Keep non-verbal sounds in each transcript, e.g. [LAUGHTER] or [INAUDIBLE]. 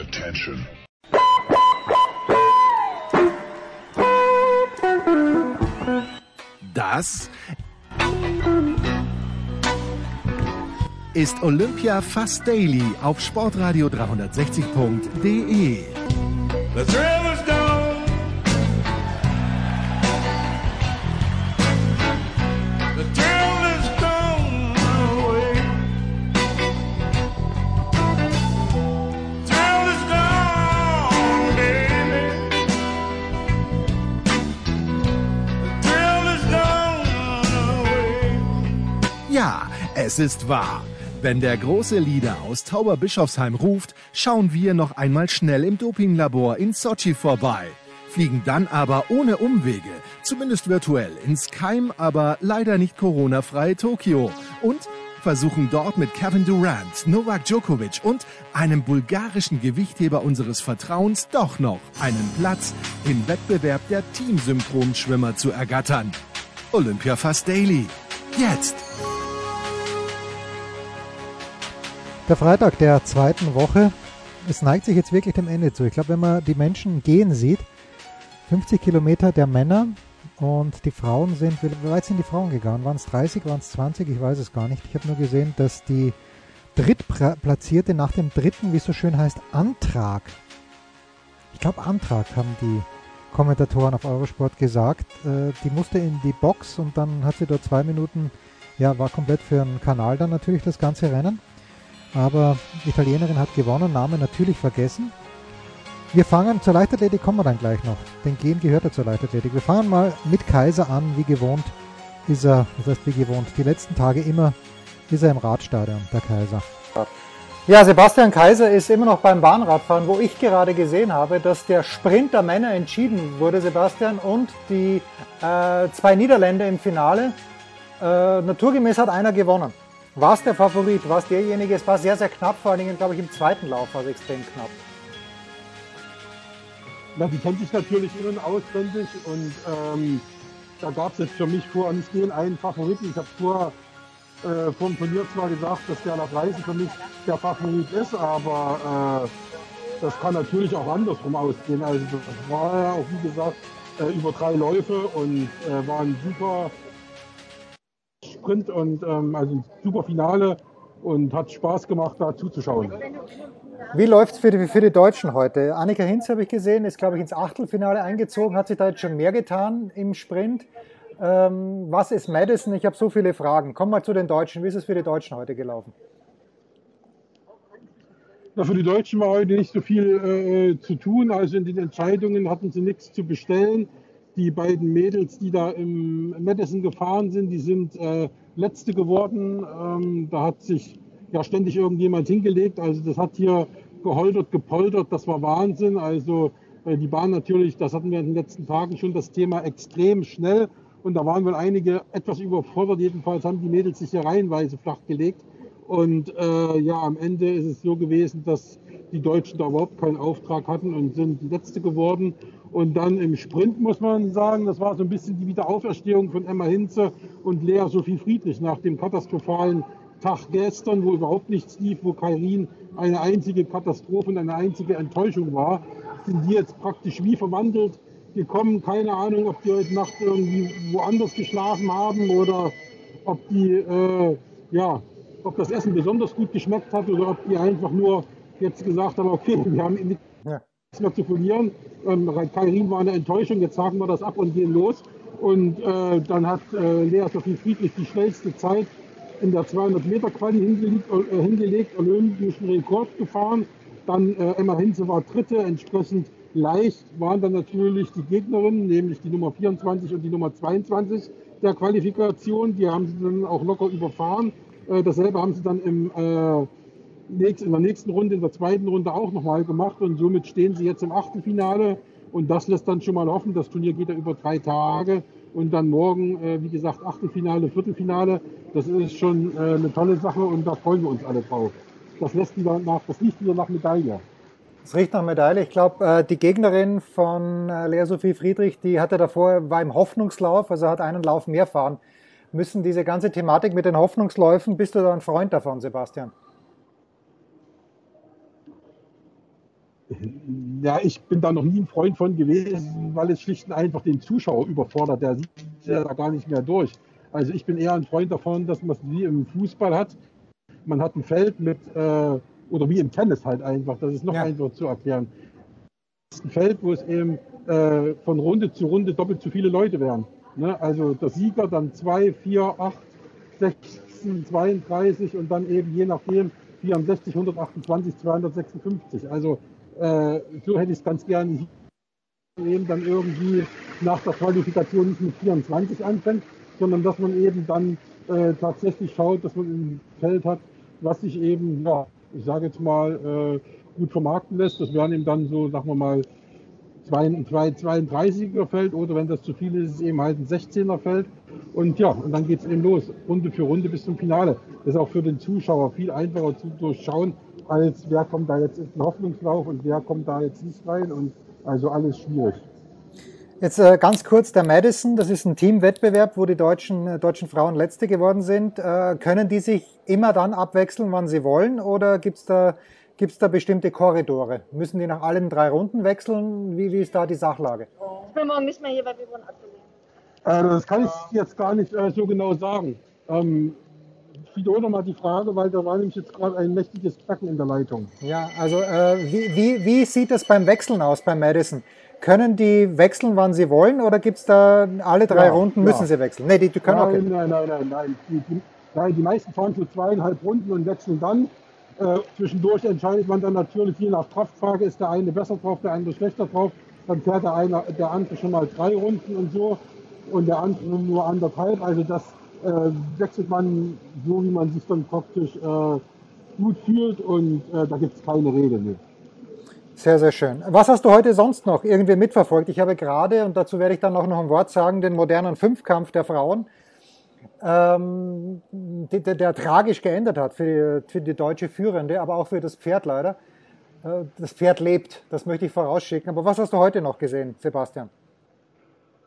Attention. Das ist Olympia Fast Daily auf sportradio360.de. es ist wahr. Wenn der große Leader aus Tauberbischofsheim ruft, schauen wir noch einmal schnell im Dopinglabor in Sochi vorbei. Fliegen dann aber ohne Umwege, zumindest virtuell, ins Keim, aber leider nicht Corona-freie Tokio. Und versuchen dort mit Kevin Durant, Novak Djokovic und einem bulgarischen Gewichtheber unseres Vertrauens doch noch einen Platz im Wettbewerb der Teamsynchronschwimmer zu ergattern. Olympia Fast Daily. Jetzt. Der Freitag der zweiten Woche. Es neigt sich jetzt wirklich dem Ende zu. Ich glaube, wenn man die Menschen gehen sieht, 50 Kilometer der Männer und die Frauen sind, wie weit sind die Frauen gegangen? Waren es 30, waren es 20? Ich weiß es gar nicht. Ich habe nur gesehen, dass die Drittplatzierte nach dem dritten, wie es so schön heißt, Antrag. Ich glaube, Antrag haben die Kommentatoren auf Eurosport gesagt. Äh, die musste in die Box und dann hat sie dort zwei Minuten, ja, war komplett für einen Kanal dann natürlich das ganze Rennen. Aber die Italienerin hat gewonnen, Name natürlich vergessen. Wir fangen zur Leichtathletik, kommen wir dann gleich noch. Denn Gehen gehört ja zur Leichtathletik. Wir fangen mal mit Kaiser an, wie gewohnt ist er, das heißt wie gewohnt, die letzten Tage immer ist er im Radstadion, der Kaiser. Ja, Sebastian Kaiser ist immer noch beim Bahnradfahren, wo ich gerade gesehen habe, dass der Sprint der Männer entschieden wurde, Sebastian, und die äh, zwei Niederländer im Finale. Äh, naturgemäß hat einer gewonnen. War es der Favorit? War es derjenige? Es war sehr, sehr knapp, vor allen Dingen, glaube ich, im zweiten Lauf war es extrem knapp. Na, die kennt sich natürlich in- und auswendig und ähm, da gab es jetzt für mich vorher nicht den einen Favoriten. Ich habe vorher äh, vor dem Turnier zwar gesagt, dass der nach Reisen für mich der Favorit ist, aber äh, das kann natürlich auch andersrum ausgehen. Also das war ja auch, wie gesagt, äh, über drei Läufe und äh, war ein super Sprint und ähm, also ein super Finale und hat Spaß gemacht, da zuzuschauen. Wie läuft es für die, für die Deutschen heute? Annika Hinz habe ich gesehen, ist, glaube ich, ins Achtelfinale eingezogen. Hat sich da jetzt schon mehr getan im Sprint? Ähm, was ist Madison? Ich habe so viele Fragen. Komm mal zu den Deutschen. Wie ist es für die Deutschen heute gelaufen? Na, für die Deutschen war heute nicht so viel äh, zu tun. Also in den Entscheidungen hatten sie nichts zu bestellen. Die beiden Mädels, die da im Madison gefahren sind, die sind äh, letzte geworden. Ähm, da hat sich ja ständig irgendjemand hingelegt. Also das hat hier geholtert, gepoltert. Das war Wahnsinn. Also äh, die Bahn natürlich, das hatten wir in den letzten Tagen schon das Thema extrem schnell. Und da waren wohl einige etwas überfordert. Jedenfalls haben die Mädels sich hier reihenweise flachgelegt. Und äh, ja, am Ende ist es so gewesen, dass die Deutschen da überhaupt keinen Auftrag hatten und sind Letzte geworden. Und dann im Sprint muss man sagen, das war so ein bisschen die Wiederauferstehung von Emma Hinze und Lea Sophie Friedrich nach dem katastrophalen Tag gestern, wo überhaupt nichts lief, wo Kairin eine einzige Katastrophe und eine einzige Enttäuschung war, sind die jetzt praktisch wie verwandelt gekommen. Keine Ahnung, ob die heute Nacht irgendwie woanders geschlafen haben oder ob die äh, ja, ob das Essen besonders gut geschmeckt hat oder ob die einfach nur jetzt gesagt haben, okay, wir haben nichts Mehr zu verlieren. Ähm, Kairin war eine Enttäuschung, jetzt sagen wir das ab und gehen los. Und äh, dann hat äh, Lea Sophie Friedrich die schnellste Zeit in der 200 Meter Quali hingelegt, äh, hingelegt olympischen Rekord gefahren. Dann äh, Emma Hinze war dritte, entsprechend leicht waren dann natürlich die Gegnerinnen, nämlich die Nummer 24 und die Nummer 22 der Qualifikation. Die haben sie dann auch locker überfahren. Äh, dasselbe haben sie dann im, äh, in der nächsten Runde, in der zweiten Runde auch nochmal gemacht und somit stehen sie jetzt im Achtelfinale. Und das lässt dann schon mal hoffen. Das Turnier geht ja über drei Tage und dann morgen, äh, wie gesagt, Achtelfinale, Viertelfinale. Das ist schon äh, eine tolle Sache und da freuen wir uns alle drauf. Das lässt wieder nach, das riecht wieder nach Medaille. Es riecht nach Medaille. Ich glaube, äh, die Gegnerin von äh, Lea Sophie Friedrich, die hatte davor, war im Hoffnungslauf, also hat einen Lauf mehr fahren müssen. Diese ganze Thematik mit den Hoffnungsläufen, bist du da ein Freund davon, Sebastian? Ja, ich bin da noch nie ein Freund von gewesen, weil es schlicht und einfach den Zuschauer überfordert. Der sieht ja da gar nicht mehr durch. Also ich bin eher ein Freund davon, dass man es wie im Fußball hat. Man hat ein Feld mit, äh, oder wie im Tennis halt einfach, das ist noch Ja. einfacher zu erklären. Ein Feld, wo es eben äh, von Runde zu Runde doppelt so viele Leute wären. Ne? Also der Sieger, dann 2, 4, 8, 16, 32 und dann eben je nachdem 64, 128, 256. Also äh, so hätte ich es ganz gerne eben dann irgendwie nach der Qualifikation nicht mit 24 anfängt, sondern dass man eben dann äh, tatsächlich schaut, dass man ein Feld hat, was sich eben, ja, ich sage jetzt mal, äh, gut vermarkten lässt. Das wären eben dann so, sagen wir mal, zwei- ein zwei- 32er Feld oder wenn das zu viel ist, ist es eben halt ein 16er Feld. Und ja, und dann geht es eben los, Runde für Runde bis zum Finale. Das ist auch für den Zuschauer viel einfacher zu durchschauen, als wer kommt da jetzt in den Hoffnungslauf und wer kommt da jetzt nicht rein. Und also alles schwierig. Jetzt äh, ganz kurz der Madison, das ist ein Teamwettbewerb, wo die deutschen, äh, deutschen Frauen Letzte geworden sind. Äh, können die sich immer dann abwechseln, wann sie wollen oder gibt's da, gibt's da bestimmte Korridore? Müssen die nach allen drei Runden wechseln? Wie, wie ist da die Sachlage? Ich bin morgen nicht mehr hier, weil wir wurden abgelehnt. Äh, das kann ich jetzt gar nicht äh, so genau sagen. Ähm, wiederhole nochmal die Frage, weil da war nämlich jetzt gerade ein mächtiges Knacken in der Leitung. Ja, also äh, wie, wie, wie sieht das beim Wechseln aus beim Madison? Können die wechseln, wann sie wollen oder gibt's da alle drei Ja, Runden ja. müssen sie wechseln? Nee, die, die können Nein, okay. nein, nein, nein, nein. Die, die, nein. Die meisten fahren so zweieinhalb Runden und wechseln dann. Äh, zwischendurch entscheidet man dann natürlich, je nach Kraftfrage, ist der eine besser drauf, der andere schlechter drauf. Dann fährt der, eine, der andere schon mal drei Runden und so und der andere nur anderthalb. Also das äh, wechselt man so, wie man sich dann praktisch äh, gut fühlt und äh, da gibt es keine Regel. Nee. Sehr, sehr schön. Was hast du heute sonst noch irgendwie mitverfolgt? Ich habe gerade, und dazu werde ich dann auch noch ein Wort sagen, den modernen Fünfkampf der Frauen, ähm, der, der, der tragisch geändert hat für die, für die deutsche Führende, aber auch für das Pferd leider. Äh, Das Pferd lebt, das möchte ich vorausschicken. Aber was hast du heute noch gesehen, Sebastian?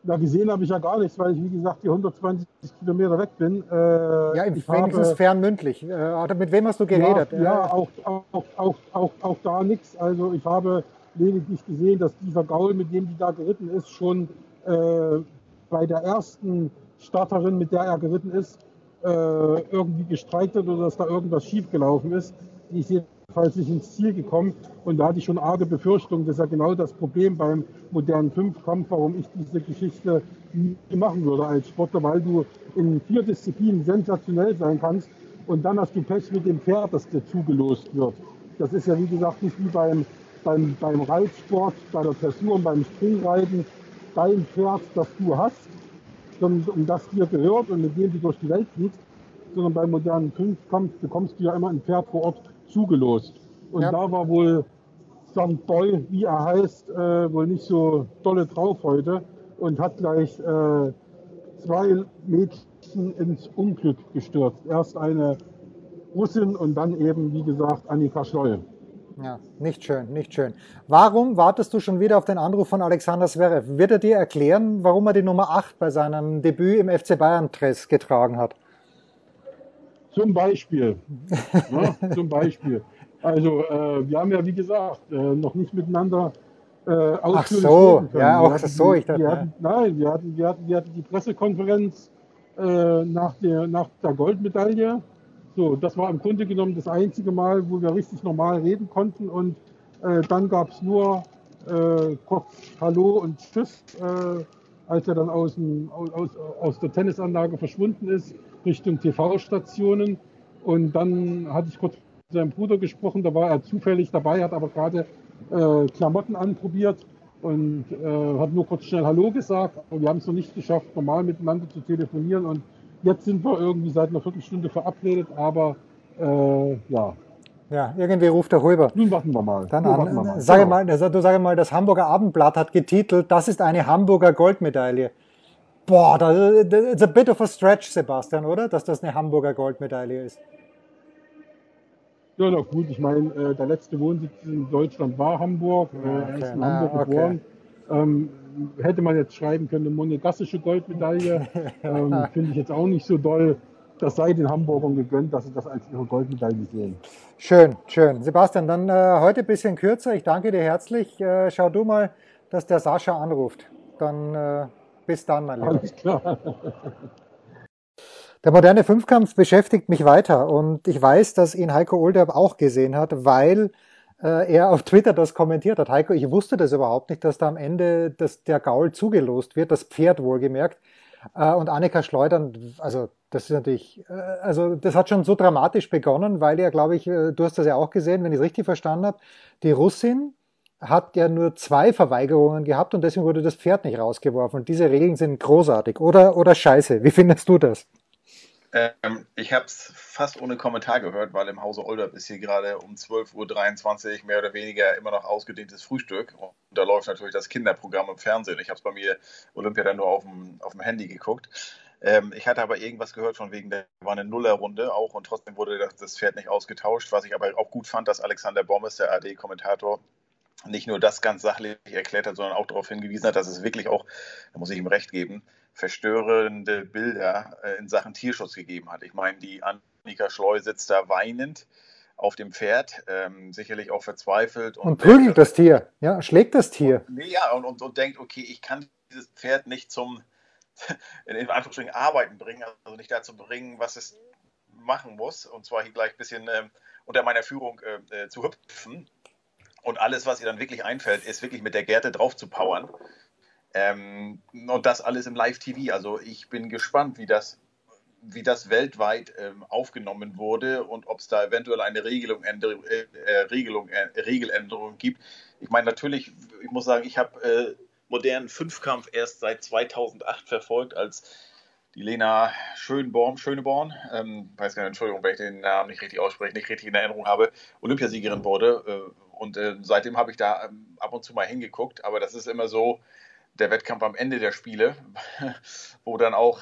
Da gesehen habe ich ja gar nichts, weil ich, wie gesagt, die 120 Kilometer weg bin. Äh, Ja, ich wenigstens habe- fernmündlich. Äh, mit wem hast du geredet? Ja, ja auch, auch, auch, auch, auch da nichts. Also ich habe lediglich gesehen, dass dieser Gaul, mit dem die da geritten ist, schon äh, bei der ersten Starterin, mit der er geritten ist, äh, irgendwie gestreikt hat oder dass da irgendwas schiefgelaufen ist. Die ist jedenfalls nicht ins Ziel gekommen. Und da hatte ich schon arge Befürchtungen. Das ist ja genau das Problem beim modernen Fünfkampf, warum ich diese Geschichte nie machen würde als Sportler, weil du in vier Disziplinen sensationell sein kannst und dann hast du Pech mit dem Pferd, das dir zugelost wird. Das ist ja wie gesagt nicht wie beim, beim, beim Reitsport, bei der Dressur und beim Springreiten dein Pferd, das du hast, sondern um das dir gehört und mit dem du durch die Welt fliegst, sondern beim modernen Fünfkampf bekommst du ja immer ein Pferd vor Ort zugelost. Und Ja. da war wohl St. Boy, wie er heißt, äh, wohl nicht so dolle drauf heute und hat gleich äh, zwei Mädchen ins Unglück gestürzt. Erst eine Russin und dann eben, wie gesagt, Annika Schleue. Ja, nicht schön, nicht schön. Warum wartest du schon wieder auf den Anruf von Alexander Zverev? Wird er dir erklären, warum er die Nummer 8 bei seinem Debüt im FC Bayern Dress getragen hat? Zum Beispiel. ja, [LAUGHS] zum Beispiel. Also, äh, wir haben ja, wie gesagt, äh, noch nicht miteinander äh, ausführlich so, reden können. ja, Wir auch hatten so, ich dachte, wir hatten, Nein, wir hatten, wir, hatten, wir hatten die Pressekonferenz äh, nach, der, nach der Goldmedaille. So, das war im Grunde genommen das einzige Mal, wo wir richtig normal reden konnten. Und äh, dann gab es nur äh, kurz Hallo und Tschüss, äh, als er dann aus, dem, aus, aus der Tennisanlage verschwunden ist, Richtung TV-Stationen. Und dann hatte ich kurz mit seinem Bruder gesprochen, da war er zufällig dabei, hat aber gerade äh, Klamotten anprobiert und äh, hat nur kurz schnell Hallo gesagt. Aber wir haben es noch nicht geschafft, normal miteinander zu telefonieren. Und jetzt sind wir irgendwie seit einer Viertelstunde verabredet, aber äh, ja, Ja, irgendwie ruft der Huber. nun warten wir mal. Dann Nun warten wir an. mal. Sage Genau. mal, das- du sage mal, das Hamburger Abendblatt hat getitelt, das ist eine Hamburger Goldmedaille. Boah, das, das it's a bit of a stretch, Sebastian, oder? Dass das eine Hamburger Goldmedaille ist. Ja, na gut, ich meine, äh, der letzte Wohnsitz in Deutschland war Hamburg. Äh, er okay. ist in Ah, Hamburg okay. geboren. Ähm, hätte man jetzt schreiben können, eine monegassische Goldmedaille. [LAUGHS] ähm, Finde ich jetzt auch nicht so doll. das sei den Hamburgern gegönnt, dass sie das als ihre Goldmedaille sehen. Schön, schön. Sebastian, dann äh, heute ein bisschen kürzer. Ich danke dir herzlich. Äh, schau du mal, dass der Sascha anruft. Dann äh, bis dann, mein Lieber. Alles klar. Der moderne Fünfkampf beschäftigt mich weiter und ich weiß, dass ihn Heiko Olderb auch gesehen hat, weil äh, er auf Twitter das kommentiert hat. Heiko, ich wusste das überhaupt nicht, dass da am Ende dass der Gaul zugelost wird, das Pferd wohlgemerkt. Äh, und Annika Schleudern, also das ist natürlich, äh, also das hat schon so dramatisch begonnen, weil ja, glaube ich, äh, du hast das ja auch gesehen, wenn ich es richtig verstanden habe, die Russin hat ja nur zwei Verweigerungen gehabt und deswegen wurde das Pferd nicht rausgeworfen. Und diese Regeln sind großartig. Oder, oder scheiße. Wie findest du das? Ähm, ich habe es fast ohne Kommentar gehört, weil im Hause Olderb ist hier gerade um 12.23 Uhr mehr oder weniger immer noch ausgedehntes Frühstück. Und da läuft natürlich das Kinderprogramm im Fernsehen. Ich habe es bei mir Olympia dann nur auf dem, auf dem Handy geguckt. Ähm, ich hatte aber irgendwas gehört von wegen, da war eine Nullerrunde auch und trotzdem wurde das, das Pferd nicht ausgetauscht. Was ich aber auch gut fand, dass Alexander Bommes, der AD-Kommentator, nicht nur das ganz sachlich erklärt hat, sondern auch darauf hingewiesen hat, dass es wirklich auch, da muss ich ihm recht geben, verstörende Bilder äh, in Sachen Tierschutz gegeben hat. Ich meine, die Annika Schleu sitzt da weinend auf dem Pferd, ähm, sicherlich auch verzweifelt. Und, und prügelt das Tier, ja, schlägt das Tier. Und, ja, und, und, und denkt, okay, ich kann dieses Pferd nicht zum, [LAUGHS] in Anführungsstrichen, Arbeiten bringen, also nicht dazu bringen, was es machen muss, und zwar hier gleich ein bisschen ähm, unter meiner Führung äh, äh zu hüpfen. Und alles, was ihr dann wirklich einfällt, ist wirklich mit der Gerte drauf zu powern. Ähm, und das alles im Live-TV. Also ich bin gespannt, wie das, wie das weltweit ähm, aufgenommen wurde und ob es da eventuell eine Regelung, äh, äh, Regelung, äh, Regeländerung gibt. Ich meine, natürlich, ich muss sagen, ich habe äh, modernen Fünfkampf erst seit 2008 verfolgt, als die Lena Schönborn, Schöneborn, ähm, weiß gar nicht, Entschuldigung, wenn ich den Namen nicht richtig ausspreche, nicht richtig in Erinnerung habe, Olympiasiegerin wurde. Und äh, seitdem habe ich da ähm, ab und zu mal hingeguckt, aber das ist immer so der Wettkampf am Ende der Spiele, [LAUGHS] wo dann auch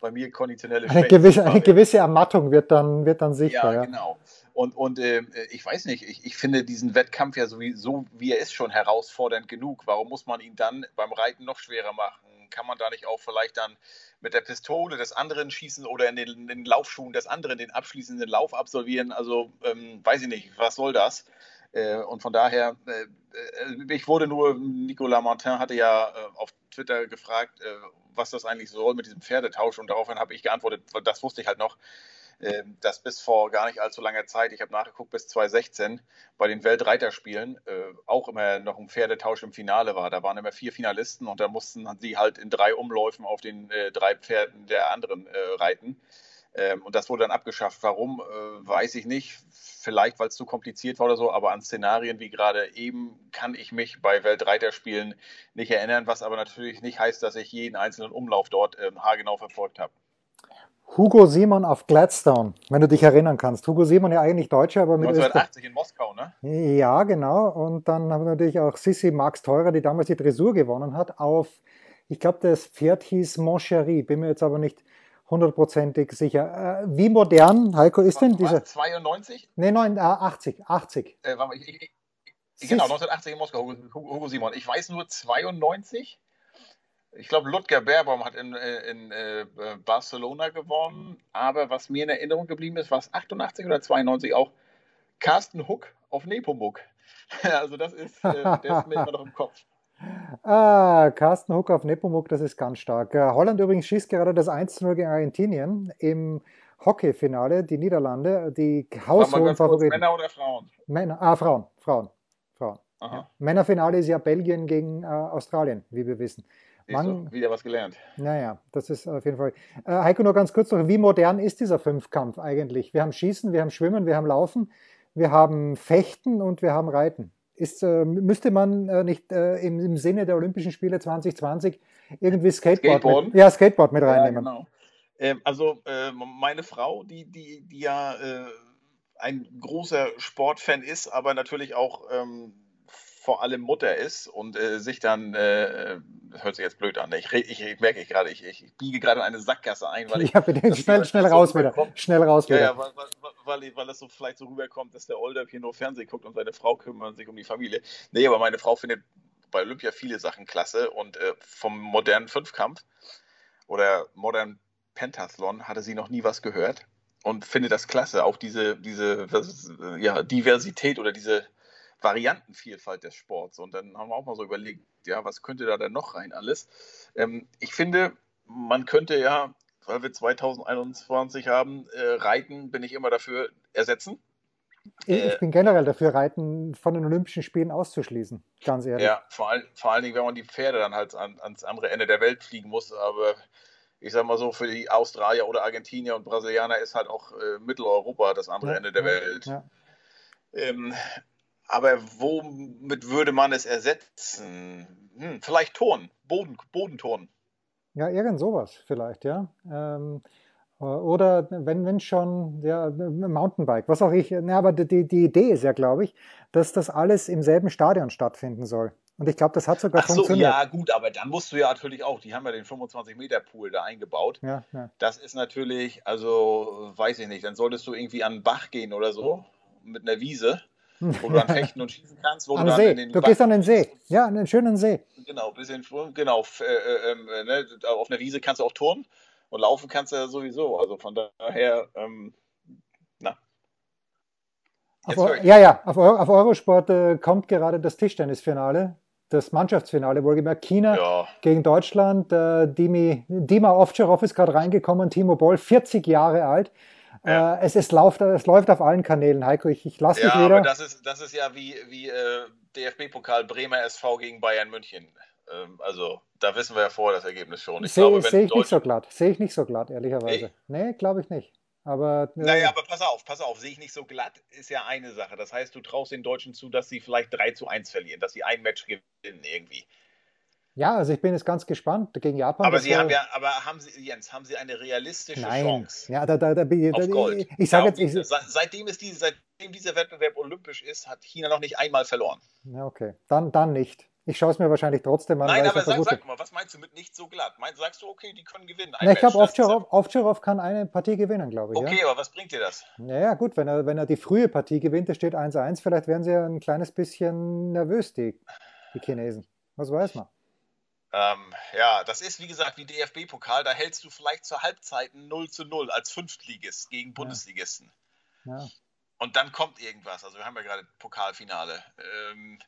bei mir konditionelle eine gewisse, eine gewisse Ermattung wird dann, wird dann sichtbar. Ja, ja. genau. Und, und äh, ich weiß nicht, ich, ich finde diesen Wettkampf ja sowieso, wie er ist, schon herausfordernd genug. Warum muss man ihn dann beim Reiten noch schwerer machen? Kann man da nicht auch vielleicht dann mit der Pistole des anderen schießen oder in den, in den Laufschuhen des anderen den abschließenden Lauf absolvieren? Also ähm, weiß ich nicht, was soll das? Äh, und von daher, äh, äh, ich wurde nur, Nicolas Martin hatte ja auf Twitter gefragt, was das eigentlich soll mit diesem Pferdetausch. Und daraufhin habe ich geantwortet, das wusste ich halt noch, dass bis vor gar nicht allzu langer Zeit, ich habe nachgeguckt, bis 2016 bei den Weltreiterspielen auch immer noch ein Pferdetausch im Finale war. Da waren immer vier Finalisten und da mussten sie halt in drei Umläufen auf den drei Pferden der anderen reiten. Ähm, und das wurde dann abgeschafft. Warum, äh, weiß ich nicht. Vielleicht, weil es zu kompliziert war oder so, aber an Szenarien wie gerade eben kann ich mich bei Weltreiterspielen nicht erinnern, was aber natürlich nicht heißt, dass ich jeden einzelnen Umlauf dort ähm, haargenau verfolgt habe. Hugo Simon auf Gladstone, wenn du dich erinnern kannst. Hugo Simon ja eigentlich Deutscher, aber mit 1980 Öster in Moskau, ne? Ja, genau. Und dann haben wir natürlich auch Sissi Max Teurer, die damals die Dressur gewonnen hat, auf, ich glaube, das Pferd hieß Moncherie, bin mir jetzt aber nicht hundertprozentig sicher. Äh, wie modern, Heiko, ist denn dieser? 92? Nee, nein, äh, 80. 80. Äh, ich, ich, ich, genau, 1980 in Moskau, Hugo, Hugo, Simon. Ich weiß nur 92. Ich glaube, Ludger Baerbaum hat in, äh, in, in äh, Barcelona gewonnen. Aber was mir in Erinnerung geblieben ist, war es 88 oder 92 auch Carsten Huck auf Nepomuk. [LAUGHS] also das ist, äh, der ist mir immer noch im Kopf. Ah, Carsten Huck auf Nepomuk, das ist ganz stark. Äh, Holland übrigens schießt gerade das 1-0 gegen Argentinien im Hockeyfinale, die Niederlande, die haushohen Favoriten. Männer oder Frauen? Männer, ah, Frauen, Frauen, Frauen. Ja. Männerfinale ist ja Belgien gegen äh, Australien, wie wir wissen. Man, wieder was gelernt. Naja, das ist auf jeden Fall. Äh, Heiko, nur ganz kurz noch, wie modern ist dieser Fünfkampf eigentlich? Wir haben Schießen, wir haben Schwimmen, wir haben Laufen, wir haben Fechten und wir haben Reiten. Ist, äh, müsste man äh, nicht äh, im, im, Sinne der Olympischen Spiele 2020 irgendwie Skateboard, Skateboard? Mit, ja, Skateboard mit reinnehmen? Ja, genau. Ähm, also äh, meine Frau, die, die, die ja äh, ein großer Sportfan ist, aber natürlich auch ähm, vor allem Mutter ist und äh, sich dann, äh, das hört sich jetzt blöd an, ich, ich, ich merke ich gerade, ich, ich, biege gerade in eine Sackgasse ein, weil ich. Ja, bitte, schnell, schnell raus so wieder. Schnell raus wieder. Ja, ja weil, weil, weil, weil das so vielleicht so rüberkommt, dass der Older hier nur Fernsehen guckt und seine Frau kümmert sich um die Familie. Nee, aber meine Frau findet bei Olympia viele Sachen klasse und äh, vom modernen Fünfkampf oder modernen Pentathlon hatte sie noch nie was gehört und finde das klasse. Auch diese, diese ja, Diversität oder diese Variantenvielfalt des Sports. Und dann haben wir auch mal so überlegt, ja, was könnte da denn noch rein alles? Ähm, ich finde, man könnte ja, weil wir 2021 haben, äh, Reiten bin ich immer dafür ersetzen. Ich, Äh, bin generell dafür, Reiten von den Olympischen Spielen auszuschließen, ganz ehrlich. Ja, vor, all, vor allen Dingen, wenn man die Pferde dann halt an, ans andere Ende der Welt fliegen muss. Aber ich sag mal so, für die Australier oder Argentinier und Brasilianer ist halt auch äh, Mitteleuropa das andere Ja, Ende der Welt. Ja. Ähm, aber womit würde man es ersetzen? Hm, vielleicht Turnen, Boden, Bodenturnen. Ja, irgend sowas vielleicht, ja. Ähm, äh, oder wenn, wenn schon, ja, Mountainbike, was auch ich. Na, aber die, die Idee ist ja, glaube ich, dass das alles im selben Stadion stattfinden soll. Und ich glaube, das hat sogar Ach so, funktioniert. ja, gut, aber dann musst du ja natürlich auch, die haben ja den 25-Meter-Pool da eingebaut. Ja, ja. Das ist natürlich, also weiß ich nicht, dann solltest du irgendwie an den Bach gehen oder so, mit einer Wiese, wo du dann fechten und schießen kannst, wo An du dann See. in den Du gehst an den See. Ja, an den schönen See. Genau, bisschen genau. Äh, äh, äh, ne, auf einer Wiese kannst du auch turnen und laufen kannst du ja sowieso. Also von daher, ähm, na. Auf, ja, ja, auf, auf Eurosport äh, kommt gerade das Tischtennisfinale, das Mannschaftsfinale, wohlgemerkt China Ja, gegen Deutschland. Äh, Dimi, Dima Ovtcharov ist gerade reingekommen, Timo Boll, 40 Jahre alt. Ja. Äh, es, es, läuft, es läuft auf allen Kanälen, Heiko. Ich, ich lasse ja dich wieder. aber das ist, das ist ja wie, wie äh, DFB-Pokal Bremer SV gegen Bayern München. Ähm, also da wissen wir ja vorher das Ergebnis schon. Ich Sehe seh ich nicht so glatt. Sehe ich nicht so glatt, ehrlicherweise. Nee, glaube ich nicht. Aber äh, Naja, aber pass auf, pass auf, sehe ich nicht so glatt, ist ja eine Sache. Das heißt, du traust den Deutschen zu, dass sie vielleicht 3 zu 1 verlieren, dass sie ein Match gewinnen irgendwie. Ja, also ich bin jetzt ganz gespannt gegen Japan. Aber sie haben ja, aber haben sie, Jens, haben sie eine realistische Nein, Chance? ja, da, da, da, bin ich- auf da, Gold. ich, ich sage Ja, jetzt, ich, se- seitdem, ist die, seitdem dieser Wettbewerb olympisch ist, hat China noch nicht einmal verloren. ja, okay, dann, dann nicht. Ich schaue es mir wahrscheinlich trotzdem an, Nein, aber sag, sag mal, was meinst du mit nicht so glatt? Meinst, sagst du, okay, die können gewinnen? Na, ich glaube, Ovtcharov, kann eine Partie gewinnen, glaube ich. ja- Okay, aber was bringt dir das? Ja? Naja, gut, wenn er, wenn er die frühe Partie gewinnt, es steht 1-1, vielleicht werden sie ja ein kleines bisschen nervös, die, die Chinesen. Was weiß man. Ähm, ja, das ist wie gesagt wie DFB-Pokal, da hältst du vielleicht zur Halbzeit ein 0 zu 0 als Fünftligist gegen Bundesligisten. Ja. Und dann kommt irgendwas. Also wir haben ja gerade Pokalfinale. Ähm,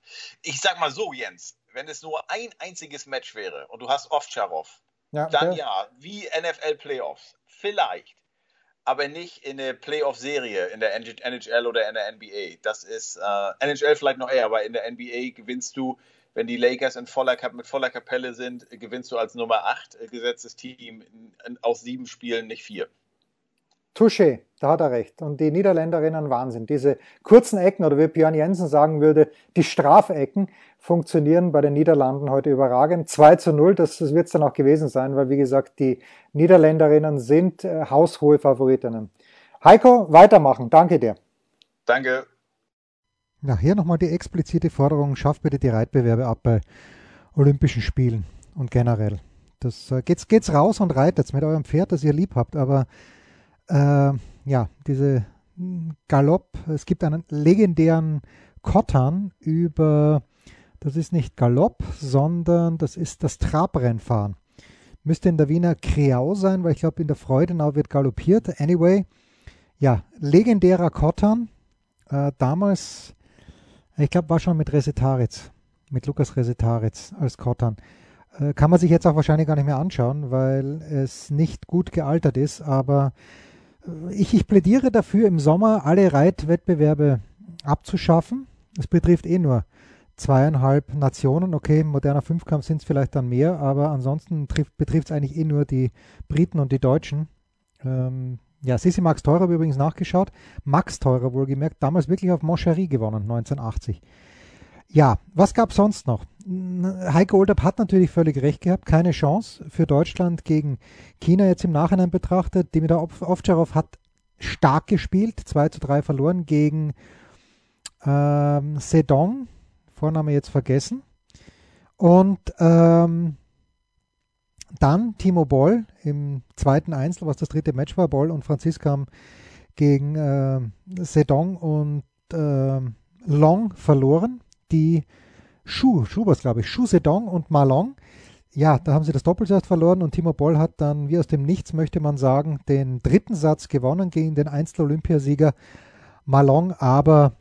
ich sag mal so, Jens, wenn es nur ein einziges Match wäre und du hast Ovtcharov, Ja, dann der- ja, wie NFL-Playoffs. Vielleicht. Aber nicht in der Playoff-Serie in der NHL oder in der NBA. Das ist äh, NHL vielleicht noch eher, aber in der NBA gewinnst du, wenn die Lakers in voller mit voller Kapelle sind, gewinnst du als Nummer 8 gesetztes Team aus sieben Spielen, nicht vier. Touché, da hat er recht. Und die Niederländerinnen Wahnsinn. Diese kurzen Ecken, oder wie Björn Jensen sagen würde, die Strafecken funktionieren bei den Niederlanden heute überragend. 2 zu 0, das, das wird es dann auch gewesen sein, weil wie gesagt, die Niederländerinnen sind äh, haushohe Favoritinnen. Heiko, weitermachen. Danke dir. Danke. Ja, hier nochmal die explizite Forderung, schafft bitte die Reitbewerbe ab bei Olympischen Spielen und generell. Das äh, geht's, geht's raus und reitet mit eurem Pferd, das ihr lieb habt, aber äh, ja, diese mh, Galopp, es gibt einen legendären Kottern über, das ist nicht Galopp, sondern das ist das Trabrennfahren. Müsste in der Wiener Kreau sein, weil ich glaube, in der Freudenau wird galoppiert. Anyway, ja, legendärer Kottern, äh, damals, ich glaube, war schon mit Resetaritz, mit Lukas Resetaritz als Kottern. Äh, kann man sich jetzt auch wahrscheinlich gar nicht mehr anschauen, weil es nicht gut gealtert ist, aber äh, ich, ich plädiere dafür, im Sommer alle Reitwettbewerbe abzuschaffen. Es betrifft eh nur zweieinhalb Nationen. Okay, moderner Fünfkampf sind es vielleicht dann mehr, aber ansonsten betrifft es eigentlich eh nur die Briten und die Deutschen. Ähm, ja, Sissi Max Teurer habe übrigens nachgeschaut. Max Teurer wohlgemerkt, damals wirklich auf Moncherie gewonnen, 1980. Ja, was gab es sonst noch? Heiko Olderb hat natürlich völlig recht gehabt. Keine Chance für Deutschland gegen China jetzt im Nachhinein betrachtet. Dimitar Ovtcharov hat stark gespielt, 2 zu 3 verloren gegen ähm, Sedong, Vorname jetzt vergessen. Und ähm, dann Timo Boll im zweiten Einzel, was das dritte Match war. Boll und Franziska haben gegen äh, Sedong und äh, Long verloren. Die Schuh, es glaube ich, Schuh Sedong und Malong, ja, da haben sie das Doppelsatz verloren und Timo Boll hat dann, wie aus dem Nichts möchte man sagen, den dritten Satz gewonnen gegen den Einzel-Olympiasieger Malong, aber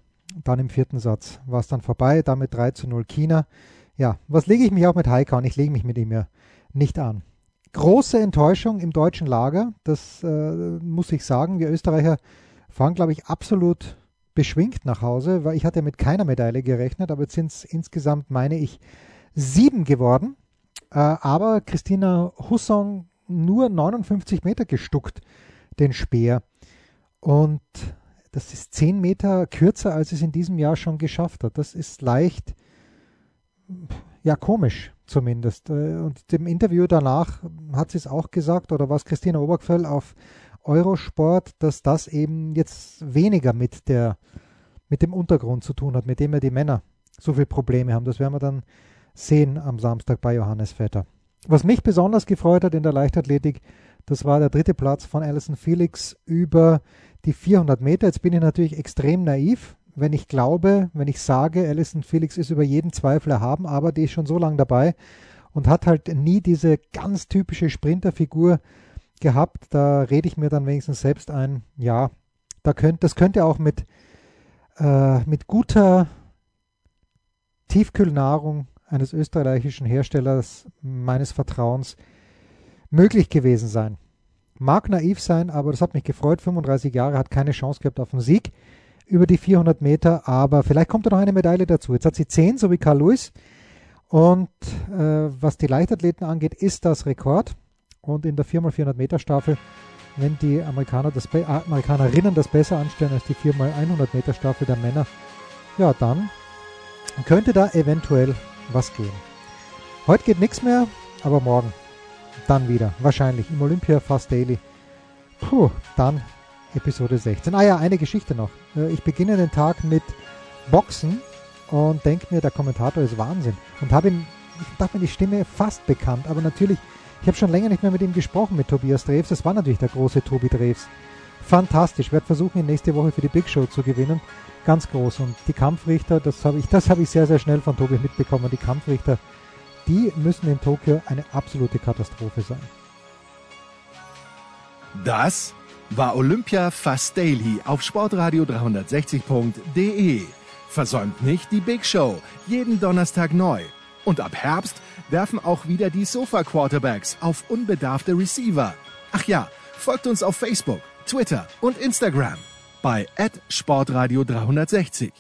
dann im vierten Satz war es dann vorbei, damit 3 zu 0 China. Ja, was lege ich mich auch mit Heika an? Ich lege mich mit ihm ja nicht an. Große Enttäuschung im deutschen Lager, das äh, muss ich sagen. Wir Österreicher fahren, glaube ich, absolut beschwingt nach Hause, weil ich hatte mit keiner Medaille gerechnet, aber jetzt sind es insgesamt, meine ich, sieben geworden. Äh, aber Christina Hussong nur 59 Meter gestuckt, den Speer. Und das ist zehn Meter kürzer, als es in diesem Jahr schon geschafft hat. Das ist leicht, ja, komisch zumindest. Äh, und im Interview danach hat sie es auch gesagt, oder was Christina Obergfell auf Eurosport, dass das eben jetzt weniger mit der mit dem Untergrund zu tun hat, mit dem ja die Männer so viele Probleme haben. Das werden wir dann sehen am Samstag bei Johannes Vetter. Was mich besonders gefreut hat in der Leichtathletik, das war der dritte Platz von Alison Felix über die 400 Meter. Jetzt bin ich natürlich extrem naiv, wenn ich glaube, wenn ich sage, Alison Felix ist über jeden Zweifel erhaben, aber die ist schon so lange dabei und hat halt nie diese ganz typische Sprinterfigur gehabt. Da rede ich mir dann wenigstens selbst ein, ja, da könnt, das könnte auch mit, äh, mit guter Tiefkühlnahrung eines österreichischen Herstellers meines Vertrauens möglich gewesen sein. Mag naiv sein, aber das hat mich gefreut. 35 Jahre, hat keine Chance gehabt auf einen Sieg über die 400 Meter, aber vielleicht kommt da noch eine Medaille dazu. Jetzt hat sie 10, so wie Carl Lewis. Und äh, was die Leichtathleten angeht, ist das Rekord. Und in der 4x400 Meter Staffel, wenn die Amerikaner das äh, Amerikanerinnen das besser anstellen als die 4x100 Meter Staffel der Männer, ja, dann könnte da eventuell was gehen. Heute geht nichts mehr, aber morgen dann wieder. Wahrscheinlich im Olympia Fast Daily. Puh, dann Episode 16. Ah ja, eine Geschichte noch. Äh, ich beginne den Tag mit Boxen und denke mir, der Kommentator ist Wahnsinn. Und habe ihm, ich dachte mir, die Stimme fast bekannt, aber natürlich ich habe schon länger nicht mehr mit ihm gesprochen, mit Tobias Drews. Das war natürlich der große Tobi Drews. Fantastisch. Werde versuchen, ihn nächste Woche für die Big Show zu gewinnen. Ganz groß. Und die Kampfrichter, das habe ich, das habe ich sehr, sehr schnell von Tobi mitbekommen. Die Kampfrichter, die müssen in Tokio eine absolute Katastrophe sein. Das war Olympia Fast Daily auf Sportradio 360.de. Versäumt nicht die Big Show. Jeden Donnerstag neu. Und ab Herbst werfen auch wieder die Sofa-Quarterbacks auf unbedarfte Receiver. Ach ja, folgt uns auf Facebook, Twitter und Instagram bei Sportradio 360.